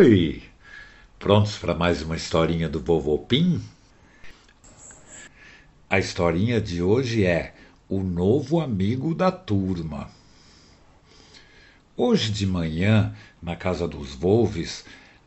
Oi! Prontos para mais uma historinha do Vovô Pim? A historinha de hoje é O Novo Amigo da Turma. Hoje de manhã, na casa dos Volves,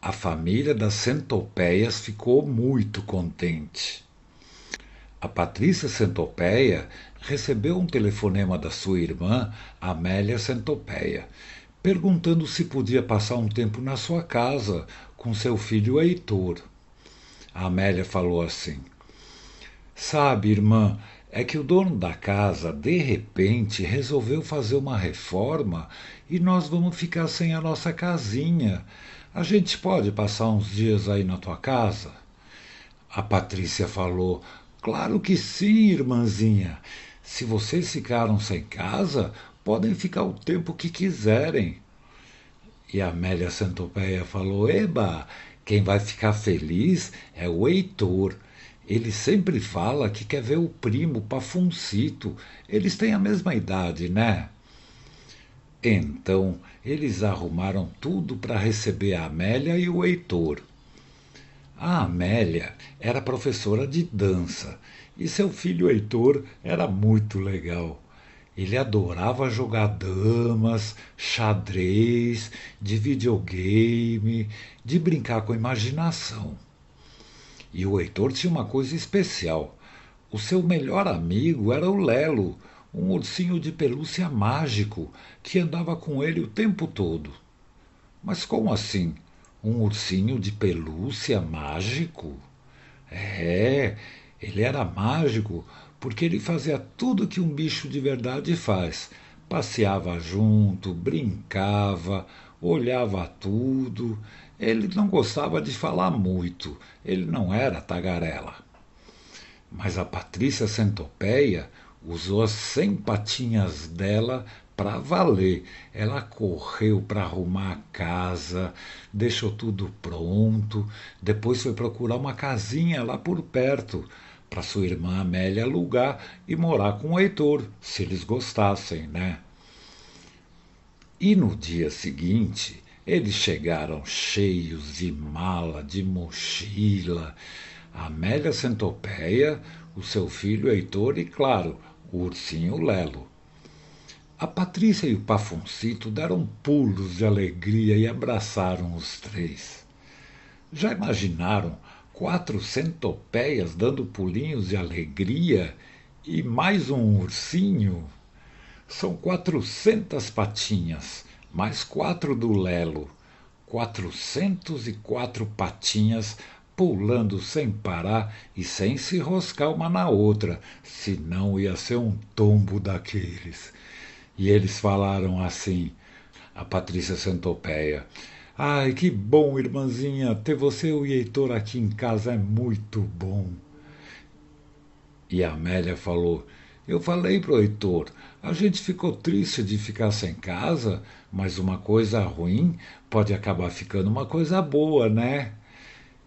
a família das centopeias ficou muito contente. A Patrícia Centopeia recebeu um telefonema da sua irmã, Amélia Centopeia, perguntando se podia passar um tempo na sua casa com seu filho Heitor. A Amélia falou assim: Sabe, irmã, é que o dono da casa, de repente, resolveu fazer uma reforma e nós vamos ficar sem a nossa casinha. A gente pode passar uns dias aí na tua casa? A Patrícia falou: Claro que sim, irmãzinha. Se vocês ficaram sem casa, podem ficar o tempo que quiserem. E a Amélia Santopeia falou: Eba, quem vai ficar feliz é o Heitor. Ele sempre fala que quer ver o primo Pafuncito. Eles têm a mesma idade, né? Então eles arrumaram tudo para receber a Amélia e o Heitor. A Amélia era professora de dança e seu filho Heitor era muito legal. Ele adorava jogar damas, xadrez, de videogame, de brincar com a imaginação. E o Heitor tinha uma coisa especial. O seu melhor amigo era o Lelo, um ursinho de pelúcia mágico que andava com ele o tempo todo. Mas como assim? Um ursinho de pelúcia mágico? É, ele era mágico porque ele fazia tudo que um bicho de verdade faz. Passeava junto, brincava, olhava tudo. Ele não gostava de falar muito, ele não era tagarela. Mas a Patrícia Centopeia usou as cem patinhas dela para valer. Ela correu para arrumar a casa, deixou tudo pronto, depois foi procurar uma casinha lá por perto para sua irmã Amélia alugar e morar com o Heitor, se eles gostassem, né? E no dia seguinte, eles chegaram cheios de mala, de mochila, Amélia Centopeia, o seu filho Heitor e, claro, o ursinho Lelo. A Patrícia e o Pafuncito deram pulos de alegria e abraçaram os três. Já imaginaram quatro centopeias dando pulinhos de alegria e mais um ursinho. São quatrocentas patinhas, mais quatro do Lelo. Quatrocentos e quatro patinhas pulando sem parar e sem se roscar uma na outra, senão ia ser um tombo daqueles. E eles falaram assim, a Patrícia Centopeia. Ai, que bom, irmãzinha, ter você e o Heitor aqui em casa é muito bom. E a Amélia falou: Eu falei pro Heitor, a gente ficou triste de ficar sem casa, mas uma coisa ruim pode acabar ficando uma coisa boa, né?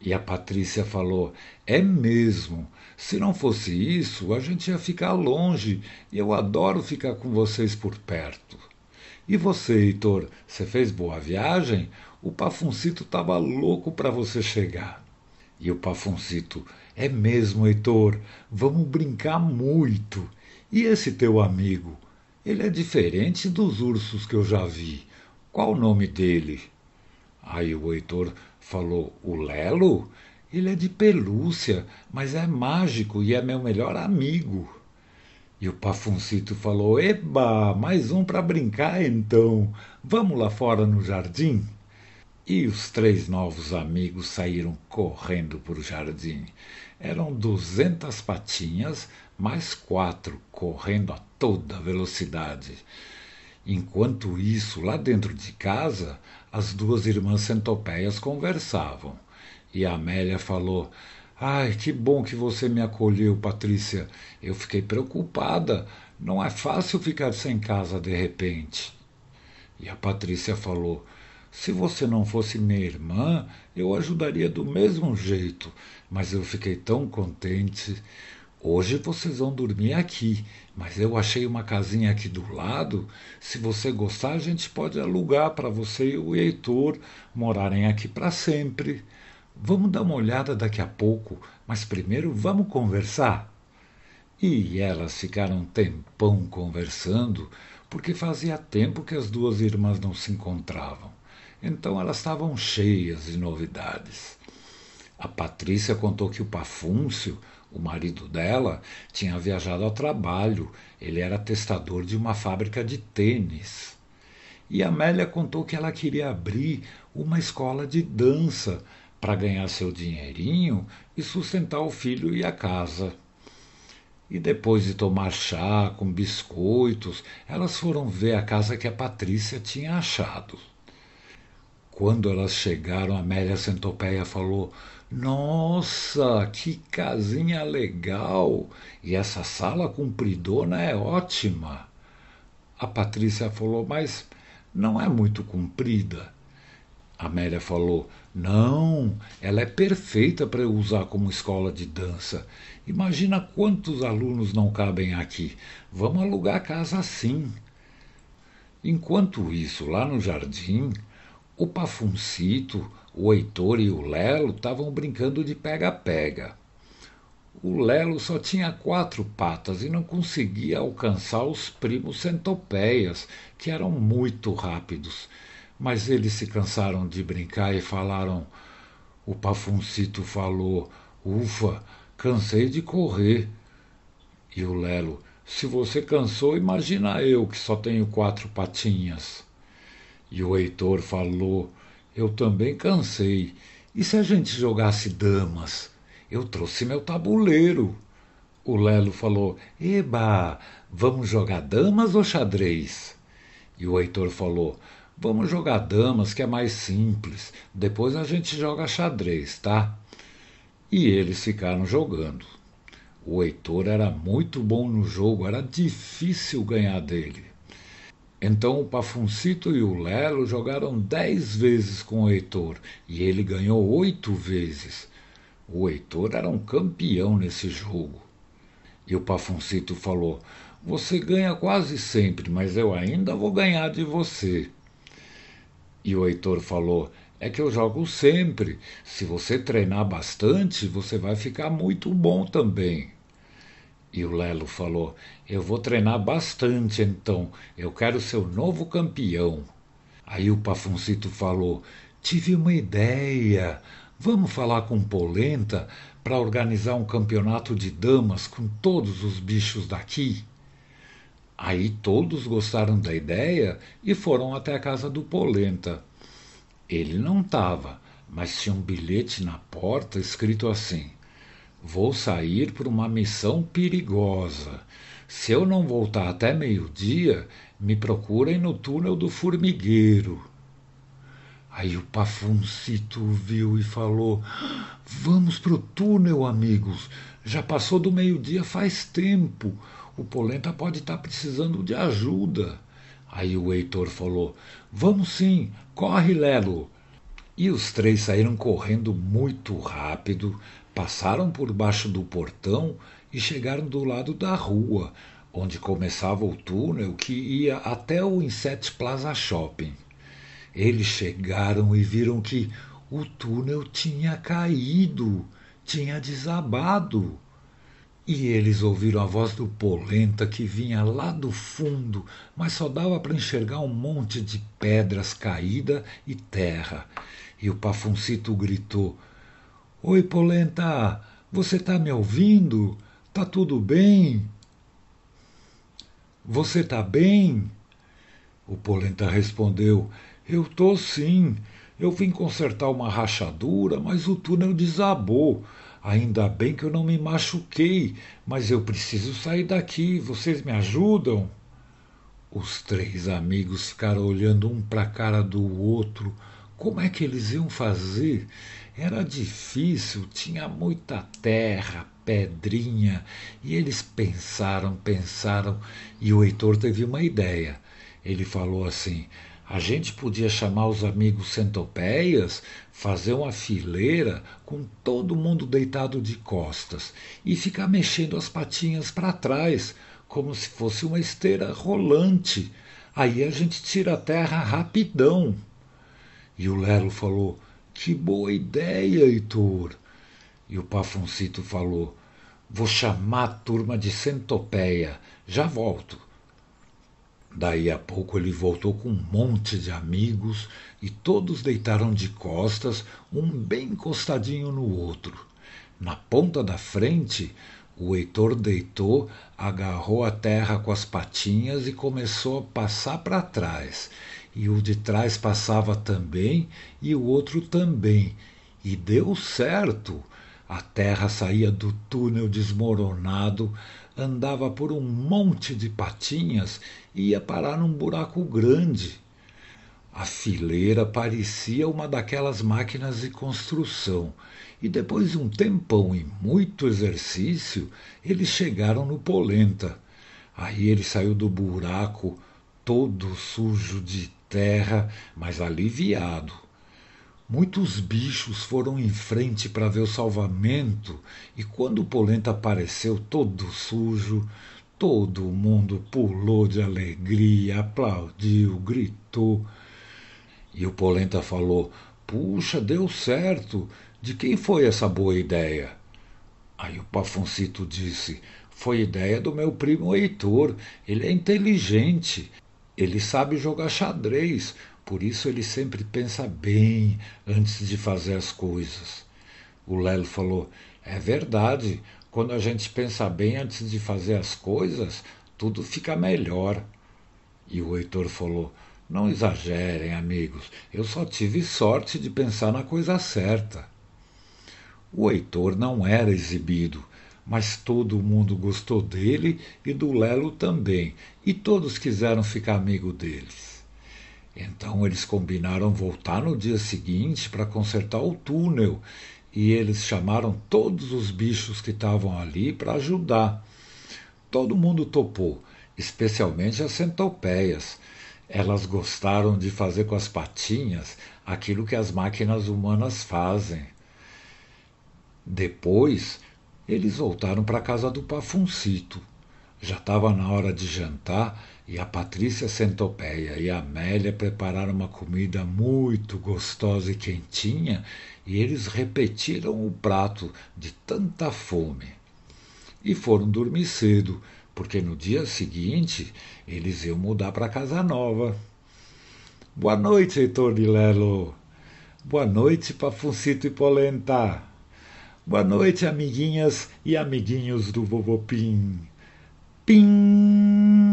E a Patrícia falou: É mesmo. Se não fosse isso, a gente ia ficar longe e eu adoro ficar com vocês por perto. E você, Heitor, você fez boa viagem? O Pafuncito estava louco para você chegar. E o Pafuncito, é mesmo, Heitor, vamos brincar muito. E esse teu amigo? Ele é diferente dos ursos que eu já vi. Qual o nome dele? Aí o Heitor falou: O Lelo? Ele é de pelúcia, mas é mágico e é meu melhor amigo. E o Pafuncito falou: Eba, mais um para brincar então. Vamos lá fora no jardim? E os três novos amigos saíram correndo para o jardim. Eram duzentas patinhas, mais quatro correndo a toda velocidade. Enquanto isso, lá dentro de casa, as duas irmãs centopeias conversavam. E a Amélia falou: Ai, que bom que você me acolheu, Patrícia. Eu fiquei preocupada. Não é fácil ficar sem casa de repente. E a Patrícia falou: Se você não fosse minha irmã, eu ajudaria do mesmo jeito, mas eu fiquei tão contente. Hoje vocês vão dormir aqui, mas eu achei uma casinha aqui do lado. Se você gostar, a gente pode alugar para você e o Heitor morarem aqui para sempre. Vamos dar uma olhada daqui a pouco, mas primeiro vamos conversar. E elas ficaram um tempão conversando, porque fazia tempo que as duas irmãs não se encontravam. Então elas estavam cheias de novidades. A Patrícia contou que o Pafúncio, o marido dela, tinha viajado a trabalho. Ele era testador de uma fábrica de tênis. E Amélia contou que ela queria abrir uma escola de dança para ganhar seu dinheirinho e sustentar o filho e a casa. E depois de tomar chá com biscoitos, elas foram ver a casa que a Patrícia tinha achado. Quando elas chegaram, Amélia Centopeia falou: Nossa, que casinha legal! E essa sala compridona é ótima. A Patrícia falou: Mas não é muito comprida. Amélia falou: Não, ela é perfeita para eu usar como escola de dança. Imagina quantos alunos não cabem aqui. Vamos alugar a casa assim. Enquanto isso, lá no jardim, o Pafuncito, o Heitor e o Lelo estavam brincando de pega-pega. O Lelo só tinha quatro patas e não conseguia alcançar os primos centopeias, que eram muito rápidos. Mas eles se cansaram de brincar e falaram. O Pafuncito falou: Ufa, cansei de correr. E o Lelo: Se você cansou, imagina eu que só tenho quatro patinhas. E o Heitor falou: Eu também cansei. E se a gente jogasse damas? Eu trouxe meu tabuleiro. O Lelo falou: Eba, vamos jogar damas ou xadrez? E o Heitor falou: Vamos jogar damas, que é mais simples. Depois a gente joga xadrez, tá? E eles ficaram jogando. O Heitor era muito bom no jogo, era difícil ganhar dele. Então o Pafuncito e o Lelo jogaram dez vezes com o Heitor e ele ganhou oito vezes. O Heitor era um campeão nesse jogo. E o Pafuncito falou: Você ganha quase sempre, mas eu ainda vou ganhar de você. E o Heitor falou: É que eu jogo sempre. Se você treinar bastante, você vai ficar muito bom também. E o Lelo falou: Eu vou treinar bastante então, eu quero ser o novo campeão. Aí o Pafuncito falou: Tive uma ideia. Vamos falar com Polenta para organizar um campeonato de damas com todos os bichos daqui? Aí todos gostaram da ideia e foram até a casa do Polenta. Ele não estava, mas tinha um bilhete na porta escrito assim: Vou sair por uma missão perigosa. Se eu não voltar até meio-dia, me procurem no túnel do formigueiro. Aí o Pafuncito viu e falou: Vamos pro túnel, amigos. Já passou do meio-dia faz tempo. O Polenta pode estar tá precisando de ajuda. Aí o Heitor falou: Vamos sim, corre, Lelo. E os três saíram correndo muito rápido, Passaram por baixo do portão e chegaram do lado da rua, onde começava o túnel que ia até o Inset Plaza Shopping. Eles chegaram e viram que o túnel tinha caído, tinha desabado. E eles ouviram a voz do Polenta que vinha lá do fundo, mas só dava para enxergar um monte de pedras caídas e terra. E o Pafuncito gritou: Oi, Polenta, você tá me ouvindo? Tá tudo bem? Você tá bem? O Polenta respondeu: Eu tô sim. Eu vim consertar uma rachadura, mas o túnel desabou. Ainda bem que eu não me machuquei, mas eu preciso sair daqui. Vocês me ajudam? Os três amigos ficaram olhando um para a cara do outro. Como é que eles iam fazer? Era difícil, tinha muita terra, pedrinha, e eles pensaram, pensaram, e o Heitor teve uma ideia. Ele falou assim: A gente podia chamar os amigos centopeias, fazer uma fileira com todo mundo deitado de costas e ficar mexendo as patinhas para trás, como se fosse uma esteira rolante. Aí a gente tira a terra rapidão. E o Lelo falou: Que boa ideia, Heitor. E o Pafuncito falou: Vou chamar a turma de centopeia. Já volto. Daí a pouco ele voltou com um monte de amigos e todos deitaram de costas, um bem encostadinho no outro. Na ponta da frente, o Heitor deitou, agarrou a terra com as patinhas e começou a passar para trás. E o de trás passava também e o outro também. E deu certo. A terra saía do túnel desmoronado, andava por um monte de patinhas e ia parar num buraco grande. A fileira parecia uma daquelas máquinas de construção, e depois de um tempão e muito exercício, eles chegaram no Polenta. Aí ele saiu do buraco, todo sujo de terra, mas aliviado. Muitos bichos foram em frente para ver o salvamento, e quando o Polenta apareceu todo sujo, todo mundo pulou de alegria, aplaudiu, gritou. E o Polenta falou: Puxa, deu certo! De quem foi essa boa ideia? Aí o Pafuncito disse: Foi ideia do meu primo Heitor. Ele é inteligente. Ele sabe jogar xadrez. Por isso ele sempre pensa bem antes de fazer as coisas. O Lelo falou: É verdade, quando a gente pensa bem antes de fazer as coisas, tudo fica melhor. E o Heitor falou: Não exagerem, amigos, eu só tive sorte de pensar na coisa certa. O Heitor não era exibido, mas todo mundo gostou dele e do Lelo também, e todos quiseram ficar amigo deles. Então eles combinaram voltar no dia seguinte para consertar o túnel e eles chamaram todos os bichos que estavam ali para ajudar. Todo mundo topou, especialmente as centopeias. Elas gostaram de fazer com as patinhas aquilo que as máquinas humanas fazem. Depois, eles voltaram para a casa do Pafuncito. Já estava na hora de jantar e a Patrícia Centopeia e a Amélia prepararam uma comida muito gostosa e quentinha e eles repetiram o prato de tanta fome. E foram dormir cedo, porque no dia seguinte eles iam mudar para casa nova. Boa noite, Heitor de Lelo. Boa noite, Pafuncito e Polenta. Boa noite, amiguinhas e amiguinhos do Vovô Pim. Pim!